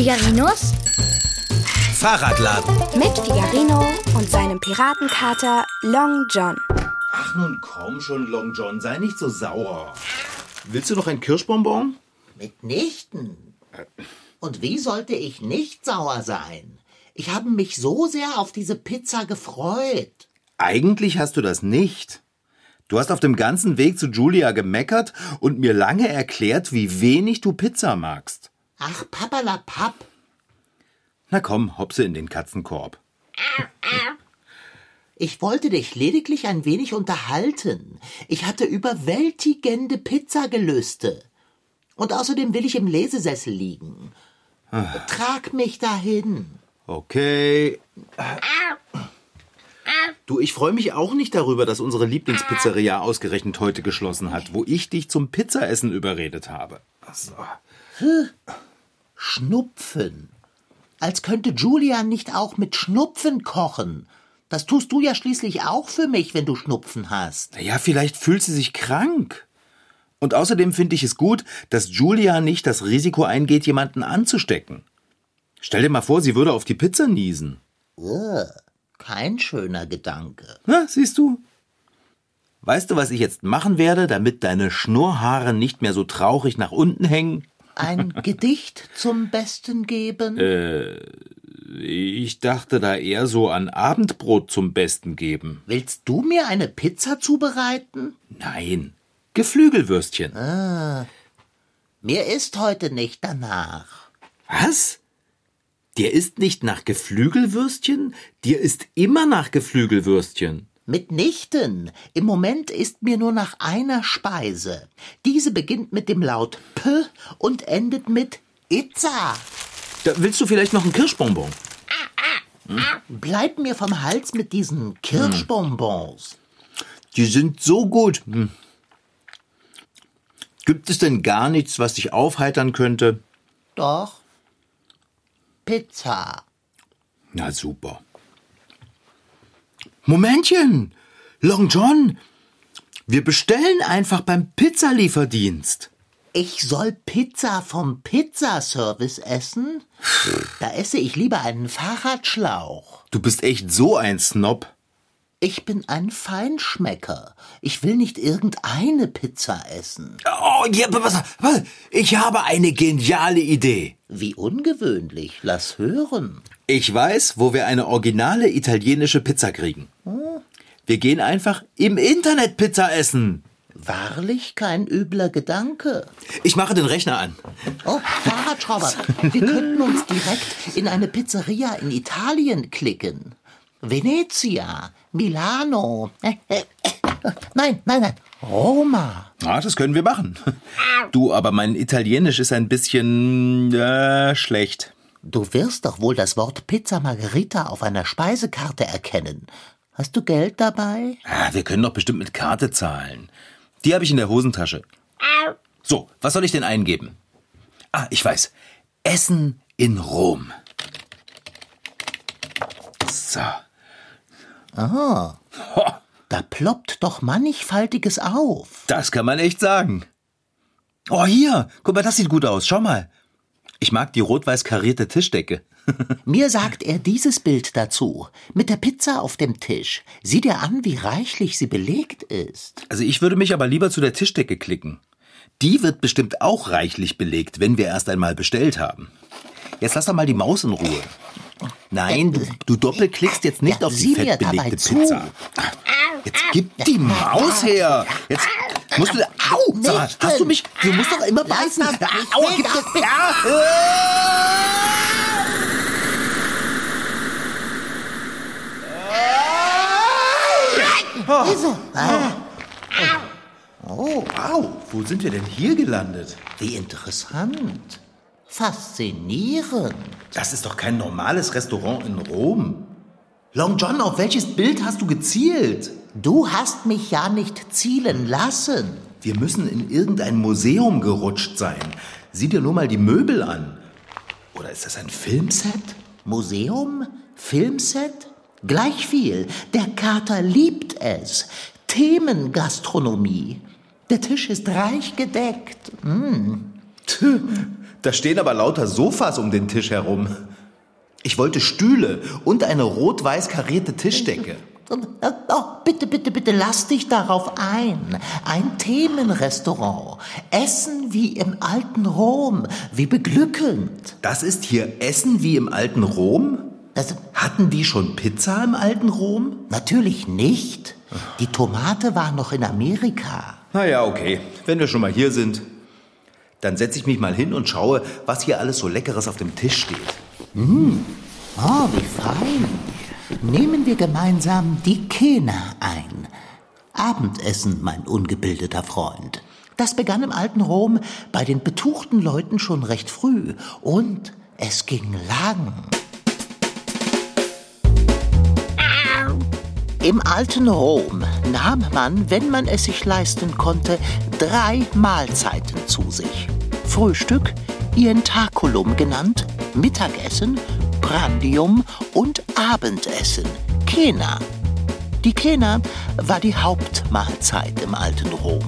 Figarinos Fahrradladen. mit Figarino und seinem Piratenkater Long John. Ach nun komm schon, Long John, sei nicht so sauer. Willst du noch ein Kirschbonbon? Mitnichten. Und wie sollte ich nicht sauer sein? Ich habe mich so sehr auf diese Pizza gefreut. Eigentlich hast du das nicht. Du hast auf dem ganzen Weg zu Julia gemeckert und mir lange erklärt, wie wenig du Pizza magst. Ach, papperlapapp. Na komm, hopse in den Katzenkorb. Ich wollte dich lediglich ein wenig unterhalten. Ich hatte überwältigende Pizzagelüste. Und außerdem will ich im Lesesessel liegen. Trag mich dahin. Okay. Du, ich freue mich auch nicht darüber, dass unsere Lieblingspizzeria ausgerechnet heute geschlossen hat, wo ich dich zum Pizzaessen überredet habe. So. Schnupfen. Als könnte Julia nicht auch mit Schnupfen kochen. Das tust du ja schließlich auch für mich, wenn du Schnupfen hast. Naja, vielleicht fühlt sie sich krank. Und außerdem finde ich es gut, dass Julia nicht das Risiko eingeht, jemanden anzustecken. Stell dir mal vor, sie würde auf die Pizza niesen. Ugh, kein schöner Gedanke. Na, siehst du? Weißt du, was ich jetzt machen werde, damit deine Schnurrhaare nicht mehr so traurig nach unten hängen? Ein Gedicht zum Besten geben? Ich dachte da eher so an Abendbrot zum Besten geben. Willst du mir eine Pizza zubereiten? Nein, Geflügelwürstchen. Mir ist heute nicht danach. Was? Dir ist nicht nach Geflügelwürstchen? Dir ist immer nach Geflügelwürstchen. Mitnichten. Im Moment ist mir nur nach einer Speise. Diese beginnt mit dem Laut P und endet mit Itza. Da willst du vielleicht noch einen Kirschbonbon? Bleib mir vom Hals mit diesen Kirschbonbons. Die sind so gut. Hm. Gibt es denn gar nichts, was dich aufheitern könnte? Doch. Pizza. Na super. Momentchen! Long John! Wir bestellen einfach beim Pizzalieferdienst. Ich soll Pizza vom Pizzaservice essen? Da esse ich lieber einen Fahrradschlauch. Du bist echt so ein Snob. Ich bin ein Feinschmecker. Ich will nicht irgendeine Pizza essen. Oh, ja, was, was? Ich habe eine geniale Idee. Wie ungewöhnlich. Lass hören. Ich weiß, wo wir eine originale italienische Pizza kriegen. Wir gehen einfach im Internet Pizza essen. Wahrlich kein übler Gedanke. Ich mache den Rechner an. Oh, Fahrradschrauber, wir könnten uns direkt in eine Pizzeria in Italien klicken. Venezia, Milano. Nein, nein, nein. Roma. Ah, das können wir machen. Du, aber mein Italienisch ist ein bisschen äh, schlecht. Du wirst doch wohl das Wort Pizza Margherita auf einer Speisekarte erkennen. Hast du Geld dabei? Ah, wir können doch bestimmt mit Karte zahlen. Die habe ich in der Hosentasche. So, was soll ich denn eingeben? Ah, ich weiß. Essen in Rom. So. Ah, Ho, da ploppt doch mannigfaltiges auf. das kann man echt sagen. Oh, hier. Guck mal, das sieht gut aus. Schau mal. Ich mag die rot-weiß karierte Tischdecke. Mir sagt er dieses Bild dazu. Mit der Pizza auf dem Tisch. Sieh dir an, wie reichlich sie belegt ist. Also ich würde mich aber lieber zu der Tischdecke klicken. Die wird bestimmt auch reichlich belegt, wenn wir erst einmal bestellt haben. Jetzt lass doch mal die Maus in Ruhe. Nein, du, du doppelklickst jetzt nicht Ja, auf die fettbelegte zu. Pizza. Jetzt gib die Maus her. Jetzt musst du... Au! Sag mal, hast du mich... Du musst doch immer beißen. Au, gib das... Ja. Ah, Oh, au, wo sind wir denn hier gelandet? wie interessant. Faszinierend. Das ist doch kein normales Restaurant in Rom. Long John, auf welches Bild hast du gezielt? Du hast mich ja nicht zielen lassen. Wir müssen in irgendein Museum gerutscht sein. Sieh dir nur mal die Möbel an. Oder ist das ein Filmset? Museum? Filmset? Gleich viel. Der Kater liebt es. Themengastronomie. Der Tisch ist reich gedeckt. Tö, Da stehen aber lauter Sofas um den Tisch herum. Ich wollte Stühle und eine rot-weiß karierte Tischdecke. Oh, bitte, bitte, bitte, lass dich darauf ein. Ein Themenrestaurant. Essen wie im alten Rom. Wie beglückend. Das ist hier Essen wie im alten Rom? Also, Hatten die schon Pizza im alten Rom? natürlich nicht. Die Tomate war noch in Amerika. Na ja, okay. Wenn wir schon mal hier sind, dann setze ich mich mal hin und schaue, was hier alles so Leckeres auf dem Tisch steht. Oh, wie fein. Nehmen wir gemeinsam die Kena ein. Abendessen, mein ungebildeter Freund. Das begann im alten Rom bei den betuchten Leuten schon recht früh. Und es ging lang. Im alten Rom nahm man, wenn man es sich leisten konnte, drei Mahlzeiten zu sich. Frühstück, Ientaculum genannt, Mittagessen, Prandium und Abendessen, Kena. Die Kena war die Hauptmahlzeit im alten Rom.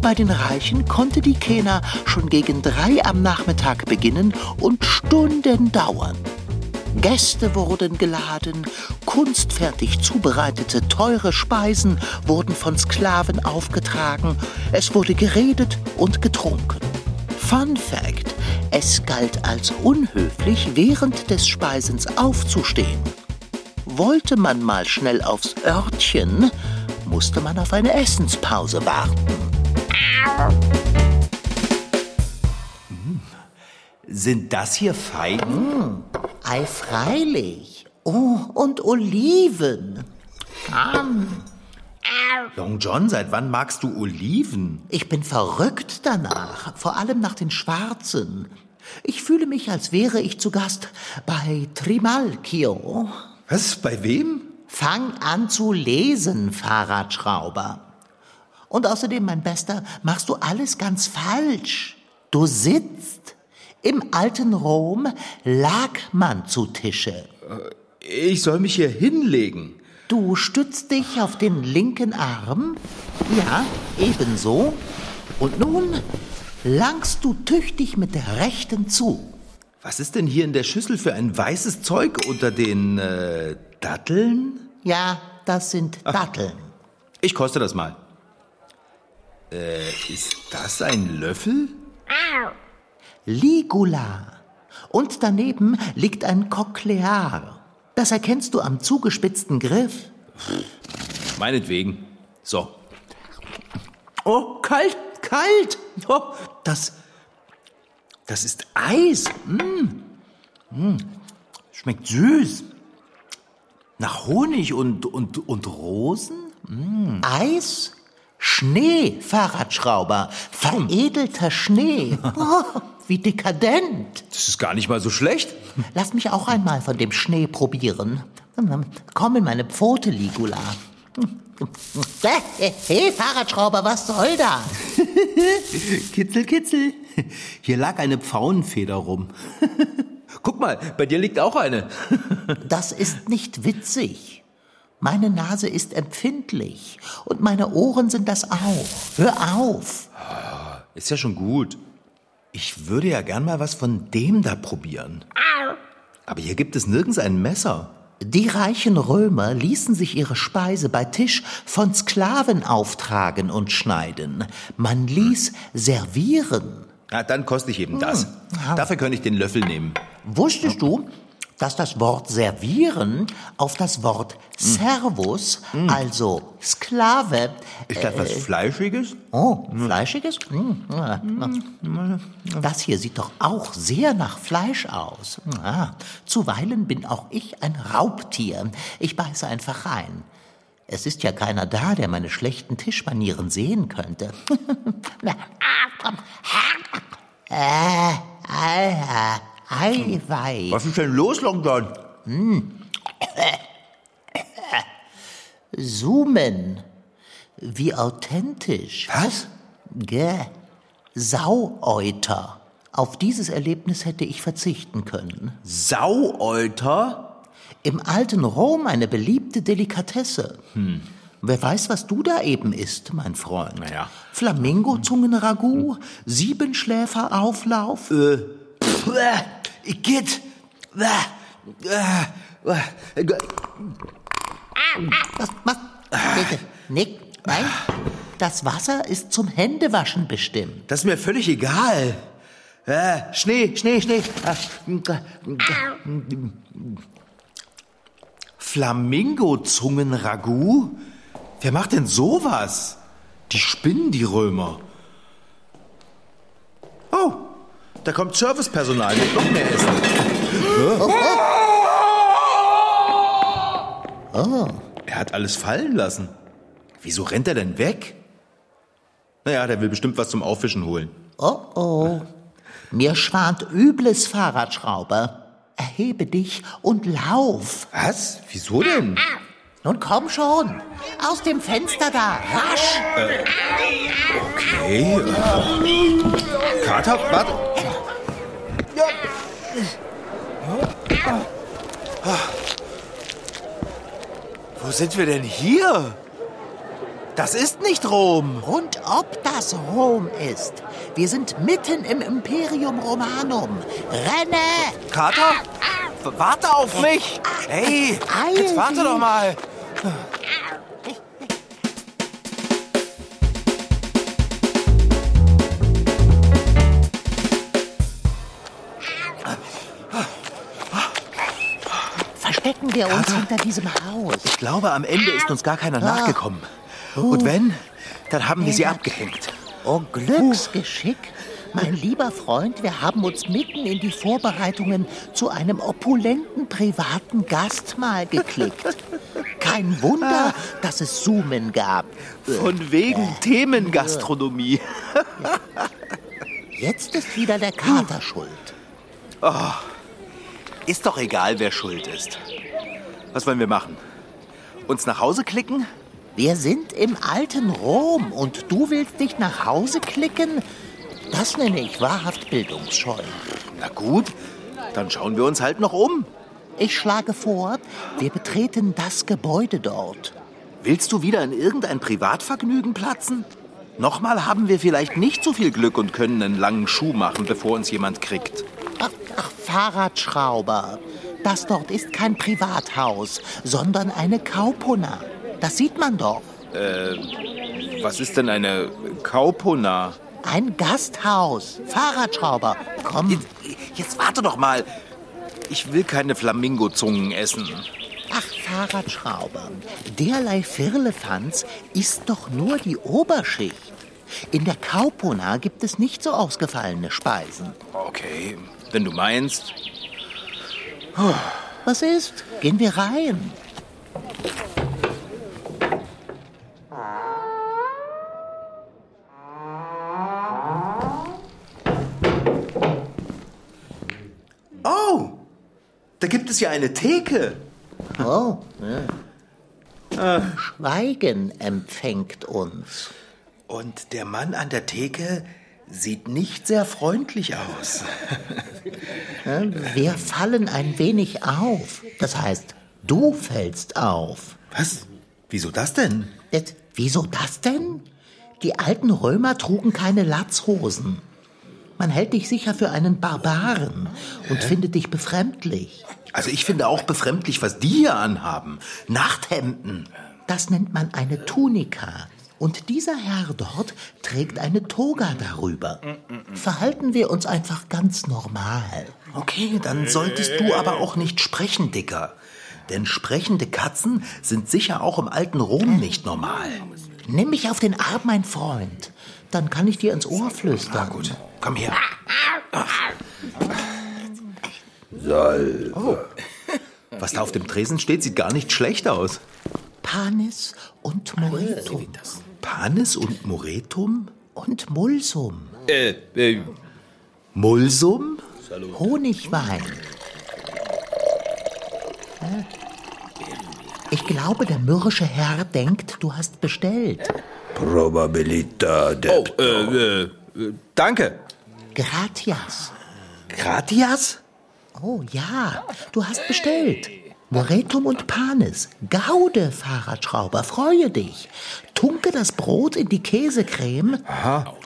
Bei den Reichen konnte die Kena schon gegen drei am Nachmittag beginnen und Stunden dauern. Gäste wurden geladen, kunstfertig zubereitete teure Speisen wurden von Sklaven aufgetragen, es wurde geredet und getrunken. Fun Fact: Es galt als unhöflich, während des Speisens aufzustehen. Wollte man mal schnell aufs Örtchen, musste man auf eine Essenspause warten. Sind das hier Feigen? Ei, freilich. Oh, und Oliven. Long John, seit wann magst du Oliven? Ich bin verrückt danach, vor allem nach den Schwarzen. Ich fühle mich, als wäre ich zu Gast bei Trimalchio. Was? Bei wem? Fang an zu lesen, Fahrradschrauber. Und außerdem, mein Bester, machst du alles ganz falsch. Du sitzt. Im alten Rom lag man zu Tische. Ich soll mich hier hinlegen. Du stützt dich auf den linken Arm. Ja, ebenso. Und nun langst du tüchtig mit der rechten zu. Was ist denn hier in der Schüssel für ein weißes Zeug unter den äh, Datteln? Ja, das sind Datteln. Ich koste das mal. Äh, ist das ein Löffel? Ligula. Und daneben liegt ein Cochlear. Das erkennst du am zugespitzten Griff. Meinetwegen. So. Oh, kalt, kalt. Oh, das, Das ist Eis. Mm. Schmeckt süß. Nach Honig und, und, und Rosen? Eis? Schnee, Fahrradschrauber. Veredelter Schnee. Oh, wie dekadent. Das ist gar nicht mal so schlecht. Lass mich auch einmal von dem Schnee probieren. Komm in meine Pfote, Ligula. Hey, Fahrradschrauber, was soll das? Kitzel, kitzel. Hier lag eine Pfauenfeder rum. Guck mal, bei dir liegt auch eine. Das ist nicht witzig. Meine Nase ist empfindlich und meine Ohren sind das auch. Hör auf. Ist ja schon gut. Ich würde ja gern mal was von dem da probieren. Aber hier gibt es nirgends ein Messer. Die reichen Römer ließen sich ihre Speise bei Tisch von Sklaven auftragen und schneiden. Man ließ servieren. Na, dann koste ich eben das. Dafür könnte ich den Löffel nehmen. Wusstest du, dass das Wort servieren auf das Wort Servus, also Sklave, Ist das was Fleischiges? oh, fleischiges? Hm, ja. Das hier sieht doch auch sehr nach Fleisch aus. Ja, zuweilen bin auch ich ein Raubtier. Ich beiße einfach rein. Es ist ja keiner da, der meine schlechten Tischmanieren sehen könnte. äh, Alter, Eiwei. Was ist denn los, Long John? Zoomen. Wie authentisch. Was? Gäh. Sauäuter. Auf dieses Erlebnis hätte ich verzichten können. Sauäuter? Im alten Rom eine beliebte Delikatesse. Wer weiß, was du da eben isst, mein Freund. Naja. Flamingo-Zungenragout, Siebenschläferauflauf. Äh, Igitt. Was, was? Bitte, Nick, nein. Das Wasser ist zum Händewaschen bestimmt. Das ist mir völlig egal. Äh, Schnee, Schnee, Schnee. Flamingo-Zungen-Ragout? Wer macht denn sowas? Die spinnen, die Römer. Oh, da kommt Servicepersonal mit noch mehr Essen. Oh. Er hat alles fallen lassen. Wieso rennt er denn weg? Naja, der will bestimmt was zum Aufwischen holen. Oh oh. Mir schwant übles Fahrradschrauber. Erhebe dich und lauf. Was? Wieso denn? Nun komm schon. Aus dem Fenster da. Rasch. Okay. Äh, Kater, warte. Wo sind wir denn hier? Das ist nicht Rom. Und ob das Rom ist. Wir sind mitten im Imperium Romanum. Renne! Kater, warte auf mich. Hey, Eil jetzt warte dich. doch mal. Verstecken wir uns Kater? hinter diesem Haus. Ich glaube, am Ende ist uns gar keiner nachgekommen. Und wenn, dann haben wir sie abgehängt. Oh, Glücksgeschick. Mein lieber Freund, wir haben uns mitten in die Vorbereitungen zu einem opulenten privaten Gastmahl geklickt. Kein Wunder, dass es Zoomen gab. Von wegen Themengastronomie. Jetzt ist wieder der Kater schuld. Ist doch egal, wer schuld ist. Was wollen wir machen? Uns nach Hause klicken? Wir sind im alten Rom und du willst dich nach Hause klicken? Das nenne ich wahrhaft bildungsscheu. Na gut, dann schauen wir uns halt noch um. Ich schlage vor, wir betreten das Gebäude dort. Willst du wieder in irgendein Privatvergnügen platzen? Nochmal haben wir vielleicht nicht so viel Glück und können einen langen Schuh machen, bevor uns jemand kriegt. Ach, ach, Fahrradschrauber. Das dort ist kein Privathaus, sondern eine Kaupona. Das sieht man doch. Was ist denn eine Kaupona? Ein Gasthaus. Fahrradschrauber. Komm. Jetzt, jetzt warte doch mal. Ich will keine Flamingozungen essen. Ach, Fahrradschrauber. Derlei Firlefanz ist doch nur die Oberschicht. In der Kaupona gibt es nicht so ausgefallene Speisen. Okay, wenn du meinst. Was ist? Gehen wir rein. Oh, da gibt es ja eine Theke. Oh. Ja. Schweigen empfängt uns. Und der Mann an der Theke sieht nicht sehr freundlich aus. Wir fallen ein wenig auf. Das heißt, du fällst auf. Was? Wieso das denn? Jetzt, wieso das denn? Die alten Römer trugen keine Latzhosen. Man hält dich sicher für einen Barbaren und findet dich befremdlich. Also ich finde auch befremdlich, was die hier anhaben. Nachthemden. Das nennt man eine Tunika. Und dieser Herr dort trägt eine Toga darüber. Verhalten wir uns einfach ganz normal. Okay, dann solltest du aber auch nicht sprechen, Dicker. Denn sprechende Katzen sind sicher auch im alten Rom nicht normal. Nimm mich auf den Arm, mein Freund. Dann kann ich dir ins Ohr flüstern. Na gut, komm her. Oh. Was da auf dem Tresen steht, sieht gar nicht schlecht aus. Panis und Moretum. Panis und Moretum? Und Mulsum. Äh, äh, Mulsum? Honigwein. Äh, Ich glaube, der mürrische Herr denkt, du hast bestellt. Probabilità oh, äh, äh, äh, danke. Gratias. Gratias? Oh ja, du hast bestellt. Moretum und Panis. Gaude, Fahrradschrauber, freue dich. Tunke das Brot in die Käsecreme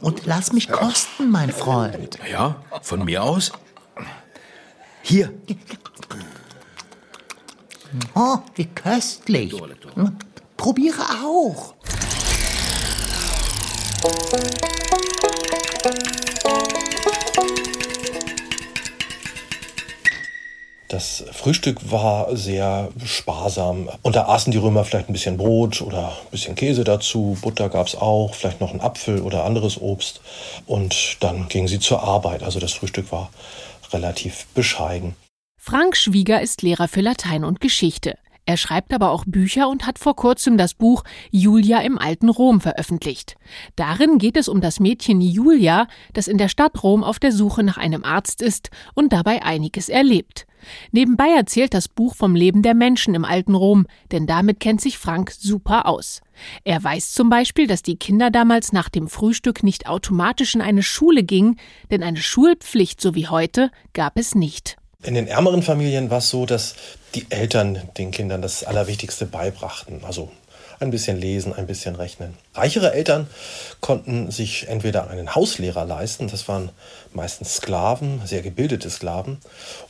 und lass mich kosten, mein Freund. Ja, von mir aus. Hier. Oh, wie köstlich. Probiere auch. Das Frühstück war sehr sparsam. Und da aßen die Römer vielleicht ein bisschen Brot oder ein bisschen Käse dazu. Butter gab es auch, vielleicht noch einen Apfel oder anderes Obst. Und dann gingen sie zur Arbeit. Also das Frühstück war relativ bescheiden. Frank Schwieger ist Lehrer für Latein und Geschichte. Er schreibt aber auch Bücher und hat vor kurzem das Buch Julia im alten Rom veröffentlicht. Darin geht es um das Mädchen Julia, das in der Stadt Rom auf der Suche nach einem Arzt ist und dabei einiges erlebt. Nebenbei erzählt das Buch vom Leben der Menschen im alten Rom, denn damit kennt sich Frank super aus. Er weiß zum Beispiel, dass die Kinder damals nach dem Frühstück nicht automatisch in eine Schule gingen, denn eine Schulpflicht so wie heute gab es nicht. In den ärmeren Familien war es so, dass die Eltern den Kindern das Allerwichtigste beibrachten. Also ein bisschen lesen, ein bisschen rechnen. Reichere Eltern konnten sich entweder einen Hauslehrer leisten, das waren meistens Sklaven, sehr gebildete Sklaven,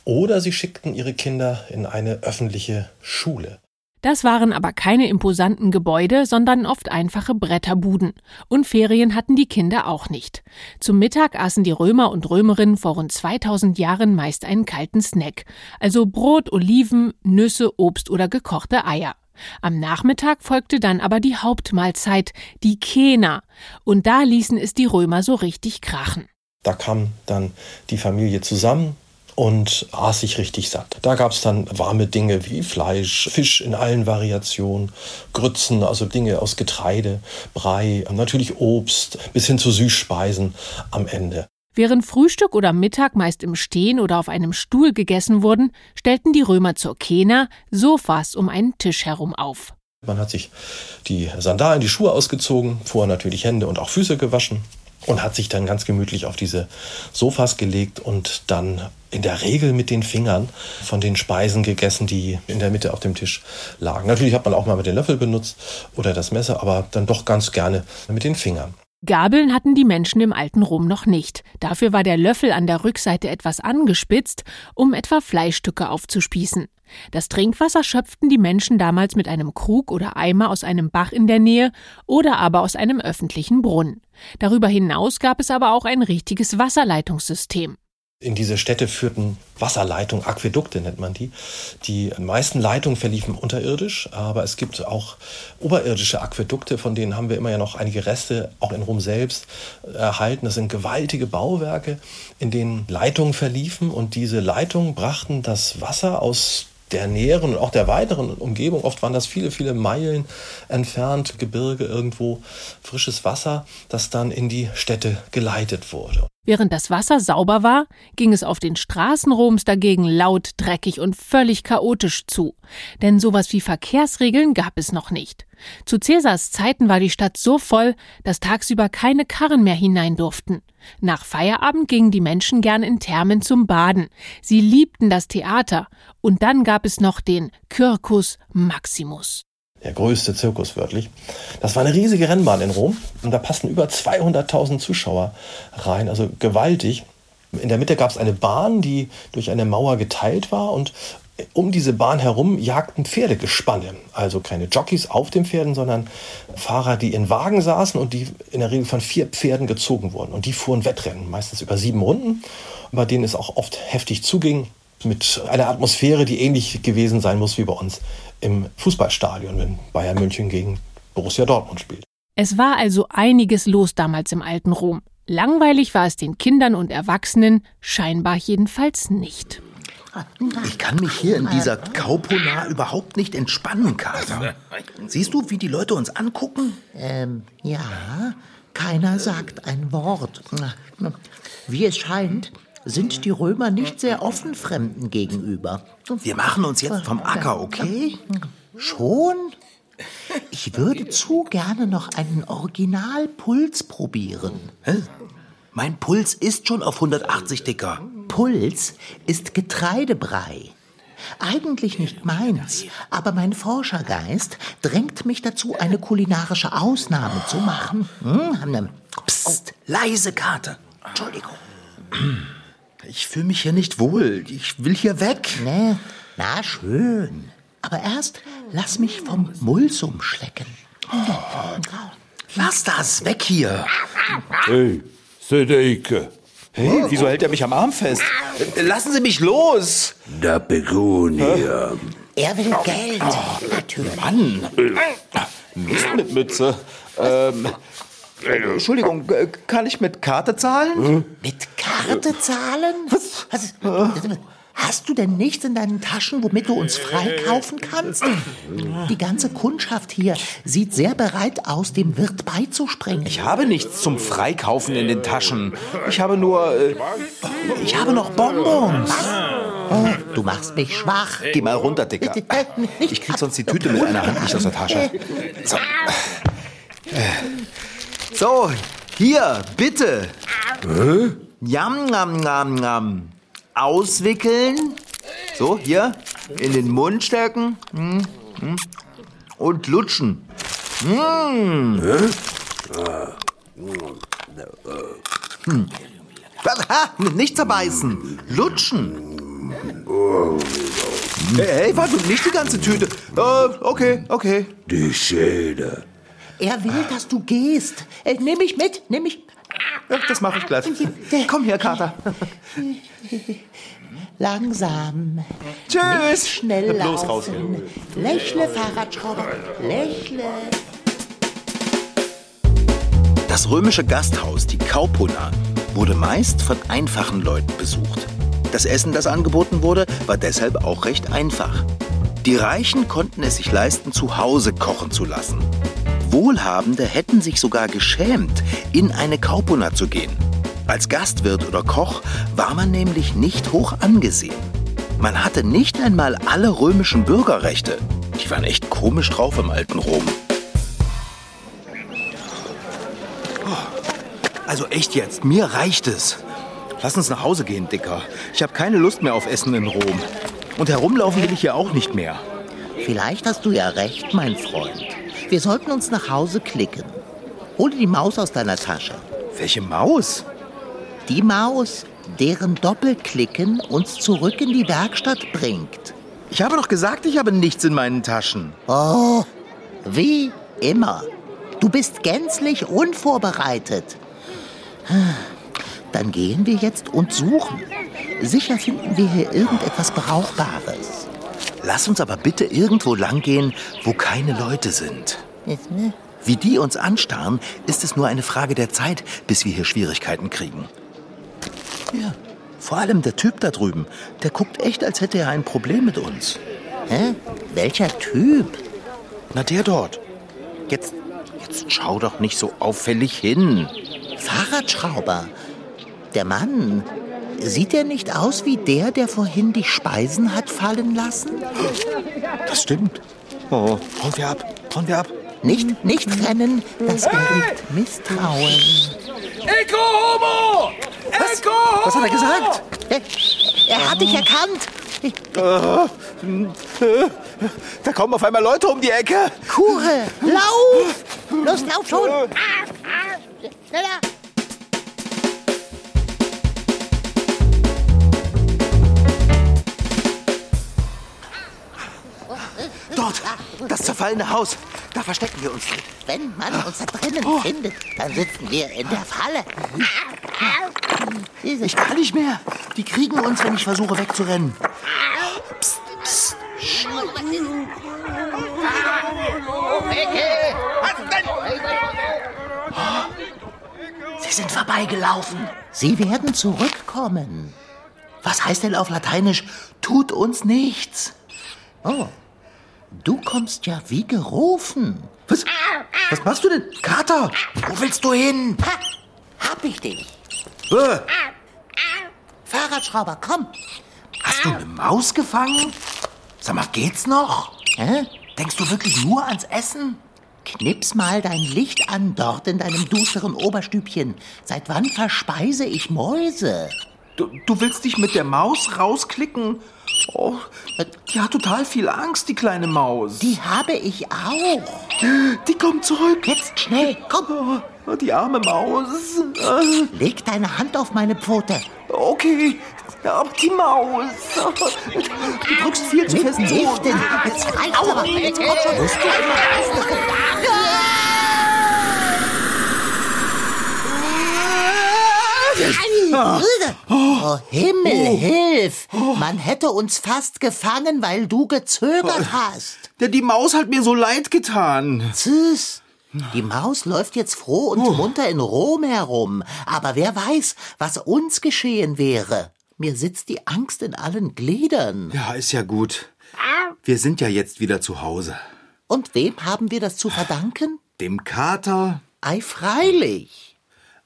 oder sie schickten ihre Kinder in eine öffentliche Schule. Das waren aber keine imposanten Gebäude, sondern oft einfache Bretterbuden. Und Ferien hatten die Kinder auch nicht. Zum Mittag aßen die Römer und Römerinnen vor rund 2000 Jahren meist einen kalten Snack, also Brot, Oliven, Nüsse, Obst oder gekochte Eier. Am Nachmittag folgte dann aber die Hauptmahlzeit, die Kena, und da ließen es die Römer so richtig krachen. Da kam dann die Familie zusammen, und aß sich richtig satt. Da gab es dann warme Dinge wie Fleisch, Fisch in allen Variationen, Grützen, also Dinge aus Getreide, Brei, natürlich Obst bis hin zu Süßspeisen am Ende. Während Frühstück oder Mittag meist im Stehen oder auf einem Stuhl gegessen wurden, stellten die Römer zur Kena Sofas um einen Tisch herum auf. Man hat sich die Sandalen, die Schuhe ausgezogen, vorher natürlich Hände und auch Füße gewaschen und hat sich dann ganz gemütlich auf diese Sofas gelegt und dann in der Regel mit den Fingern von den Speisen gegessen, die in der Mitte auf dem Tisch lagen. Natürlich hat man auch mal mit den Löffel benutzt oder das Messer, aber dann doch ganz gerne mit den Fingern. Gabeln hatten die Menschen im alten Rom noch nicht. Dafür war der Löffel an der Rückseite etwas angespitzt, um etwa Fleischstücke aufzuspießen. Das Trinkwasser schöpften die Menschen damals mit einem Krug oder Eimer aus einem Bach in der Nähe oder aber aus einem öffentlichen Brunnen. Darüber hinaus gab es aber auch ein richtiges Wasserleitungssystem. In diese Städte führten Wasserleitungen, Aquädukte nennt man die. Die meisten Leitungen verliefen unterirdisch, aber es gibt auch oberirdische Aquädukte, von denen haben wir immer ja noch einige Reste, auch in Rom selbst, erhalten. Das sind gewaltige Bauwerke, in denen Leitungen verliefen und diese Leitungen brachten das Wasser aus der näheren und auch der weiteren Umgebung, oft waren das viele, viele Meilen entfernt, Gebirge irgendwo, frisches Wasser, das dann in die Städte geleitet wurde. Während das Wasser sauber war, ging es auf den Straßen Roms dagegen laut, dreckig und völlig chaotisch zu. Denn sowas wie Verkehrsregeln gab es noch nicht. Zu Cäsars Zeiten war die Stadt so voll, dass tagsüber keine Karren mehr hinein durften. Nach Feierabend gingen die Menschen gern in Thermen zum Baden. Sie liebten das Theater. Und dann gab es noch den Circus Maximus der größte Zirkus wörtlich. Das war eine riesige Rennbahn in Rom und da passten über 200.000 Zuschauer rein, also gewaltig. In der Mitte gab es eine Bahn, die durch eine Mauer geteilt war und um diese Bahn herum jagten Pferdegespanne. Also keine Jockeys auf den Pferden, sondern Fahrer, die in Wagen saßen und die in der Regel von vier Pferden gezogen wurden. Und die fuhren Wettrennen, meistens über sieben Runden, bei denen es auch oft heftig zuging, mit einer Atmosphäre, die ähnlich gewesen sein muss wie bei uns im Fußballstadion, wenn Bayern München gegen Borussia Dortmund spielt. Es war also einiges los damals im alten Rom. Langweilig war es den Kindern und Erwachsenen scheinbar jedenfalls nicht. Ich kann mich hier in dieser Kaupona überhaupt nicht entspannen, Kater. Siehst du, wie die Leute uns angucken? Ähm, ja, keiner sagt ein Wort. Wie es scheint, sind die Römer nicht sehr offen Fremden gegenüber. Wir machen uns jetzt vom Acker, okay? Schon? Ich würde zu gerne noch einen Originalpuls probieren. Hä? Mein Puls ist schon auf 180, Dicker. Puls ist Getreidebrei. Eigentlich nicht meins, aber mein Forschergeist drängt mich dazu, eine kulinarische Ausnahme zu machen. Hm? Psst, leise Karte. Entschuldigung. Ich fühle mich hier nicht wohl. Ich will hier weg. Ne? Na schön. Aber erst lass mich vom Mulsum schlecken. Lass das, weg hier. Hey, Sedeike. Hey, wieso hält er mich am Arm fest? Lassen Sie mich los. Da Begonia. Er will Geld. Natürlich. Mann. Mist mit Mütze. Ähm, Entschuldigung, äh, kann ich mit Karte zahlen? Mit Karte zahlen? Was? Hast, hast du denn nichts in deinen Taschen, womit du uns freikaufen kannst? Die ganze Kundschaft hier sieht sehr bereit aus, dem Wirt beizuspringen. Ich habe nichts zum Freikaufen in den Taschen. Ich habe nur. Äh, ich habe noch Bonbons. Oh, du machst mich schwach. Geh mal runter, Dicker. Ich krieg sonst die Tüte mit einer Hand nicht aus der Tasche. So. So, hier, bitte. Yam, yam, yam, yam. Auswickeln. So, hier, in den Mund stecken. Hm, hm. Und lutschen. Hm. Hm. Ha, nicht zerbeißen. Lutschen. Hey, hey, warte, nicht die ganze Tüte. Äh, okay, okay. Die Schäde. Er will, dass du gehst. Äh, nimm mich mit, nimm mich. Das mache ich glatt. Komm her, Kater. Langsam. Tschüss. Schnell laufen. raus Lächle, Fahrradschrauber. Lächle. Das römische Gasthaus, die Kaupona, wurde meist von einfachen Leuten besucht. Das Essen, das angeboten wurde, war deshalb auch recht einfach. Die Reichen konnten es sich leisten, zu Hause kochen zu lassen. Wohlhabende hätten sich sogar geschämt, in eine Kaupona zu gehen. Als Gastwirt oder Koch war man nämlich nicht hoch angesehen. Man hatte nicht einmal alle römischen Bürgerrechte. Die waren echt komisch drauf im alten Rom. Also echt jetzt, mir reicht es. Lass uns nach Hause gehen, Dicker. Ich habe keine Lust mehr auf Essen in Rom. Und herumlaufen will ich hier auch nicht mehr. Vielleicht hast du ja recht, mein Freund. Wir sollten uns nach Hause klicken. Hol die Maus aus deiner Tasche. Welche Maus? Die Maus, deren Doppelklicken uns zurück in die Werkstatt bringt. Ich habe doch gesagt, ich habe nichts in meinen Taschen. Oh, wie immer. Du bist gänzlich unvorbereitet. Dann gehen wir jetzt und suchen. Sicher finden wir hier irgendetwas Brauchbares. Lass uns aber bitte irgendwo langgehen, wo keine Leute sind. Wie die uns anstarren, ist es nur eine Frage der Zeit, bis wir hier Schwierigkeiten kriegen. Ja, vor allem der Typ da drüben, der guckt echt, als hätte er ein Problem mit uns. Hä? Welcher Typ? Na, der dort. Jetzt, jetzt schau doch nicht so auffällig hin. Fahrradschrauber. Der Mann. Sieht er nicht aus wie der, der vorhin die Speisen hat fallen lassen? Das stimmt. Oh, hauen wir ab, hauen wir ab. Nicht, nicht rennen, das erregt Misstrauen. Ecco Homo! Ecco Homo! Was hat er gesagt? Er, er hat dich erkannt. Da kommen auf einmal Leute um die Ecke. Kure, lauf! Los, lauf schon! Schneller! Dort, das zerfallene Haus. Da verstecken wir uns drin. Wenn man uns da drinnen findet, dann sitzen wir in der Falle. Ich kann nicht mehr. Die kriegen uns, wenn ich versuche wegzurennen. Psst, psst. Sie sind vorbeigelaufen. Sie werden zurückkommen. Was heißt denn auf Lateinisch? Tut uns nichts. Oh, du kommst ja wie gerufen. Was, was machst du denn? Kater, wo willst du hin? Ha, hab ich dich. Äh, Fahrradschrauber, komm. Hast du eine Maus gefangen? Sag mal, geht's noch? Hä? Denkst du wirklich nur ans Essen? Knips mal dein Licht an dort in deinem düsteren Oberstübchen. Seit wann verspeise ich Mäuse? Du, du willst dich mit der Maus rausklicken? Oh, die hat total viel Angst, die kleine Maus. Die habe ich auch. Die kommt zurück. Jetzt schnell, komm. Oh, Die arme Maus. Leg deine Hand auf meine Pfote. Okay, aber die Maus. Du drückst viel zu fest zu. Mitnichten. Jetzt reicht's aber. Jetzt komm schon. Oh, Himmel, hilf! Man hätte uns fast gefangen, weil du gezögert hast. Ja, die Maus hat mir so leid getan. Tschüss. Die Maus läuft jetzt froh und munter in Rom herum. Aber wer weiß, was uns geschehen wäre. Mir sitzt die Angst in allen Gliedern. Ja, ist ja gut. Wir sind ja jetzt wieder zu Hause. Und wem haben wir das zu verdanken? Dem Kater. Ei, freilich.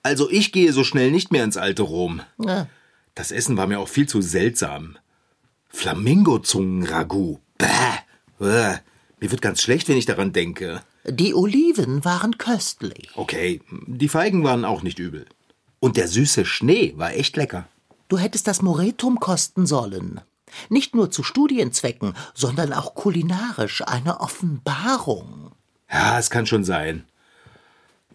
Also ich gehe so schnell nicht mehr ins alte Rom. Ja. Das Essen war mir auch viel zu seltsam. Flamingozungen-Ragout. Bäh. Bäh. Mir wird ganz schlecht, wenn ich daran denke. Die Oliven waren köstlich. Okay, die Feigen waren auch nicht übel. Und der süße Schnee war echt lecker. Du hättest das Moretum kosten sollen. Nicht nur zu Studienzwecken, sondern auch kulinarisch eine Offenbarung. Ja, es kann schon sein.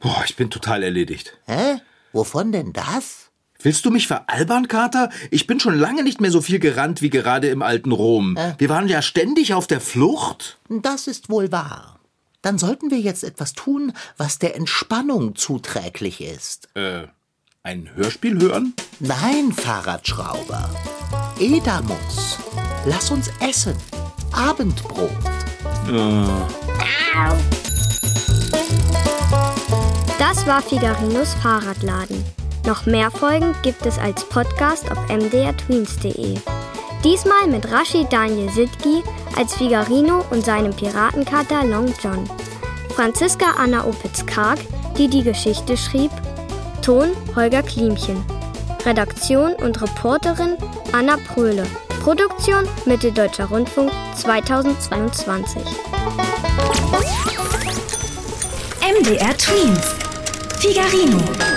Boah, ich bin total erledigt. Hä? Wovon denn das? Willst du mich veralbern, Kater? Ich bin schon lange nicht mehr so viel gerannt wie gerade im alten Rom. Wir waren ja ständig auf der Flucht. Das ist wohl wahr. Dann sollten wir jetzt etwas tun, was der Entspannung zuträglich ist. Äh, ein Hörspiel hören? Nein, Fahrradschrauber. Edamus. Lass uns essen. Abendbrot. Das war Figarinos Fahrradladen. Noch mehr Folgen gibt es als Podcast auf mdrtweens.de. Diesmal mit Rashid Daniel Sidki als Figarino und seinem Piratenkater Long John. Franziska Anna Opitz-Karg, die die Geschichte schrieb. Ton Holger Klimchen. Redaktion und Reporterin Anna Pröhle. Produktion Mitteldeutscher Rundfunk 2022. MDR Twins. Figarino.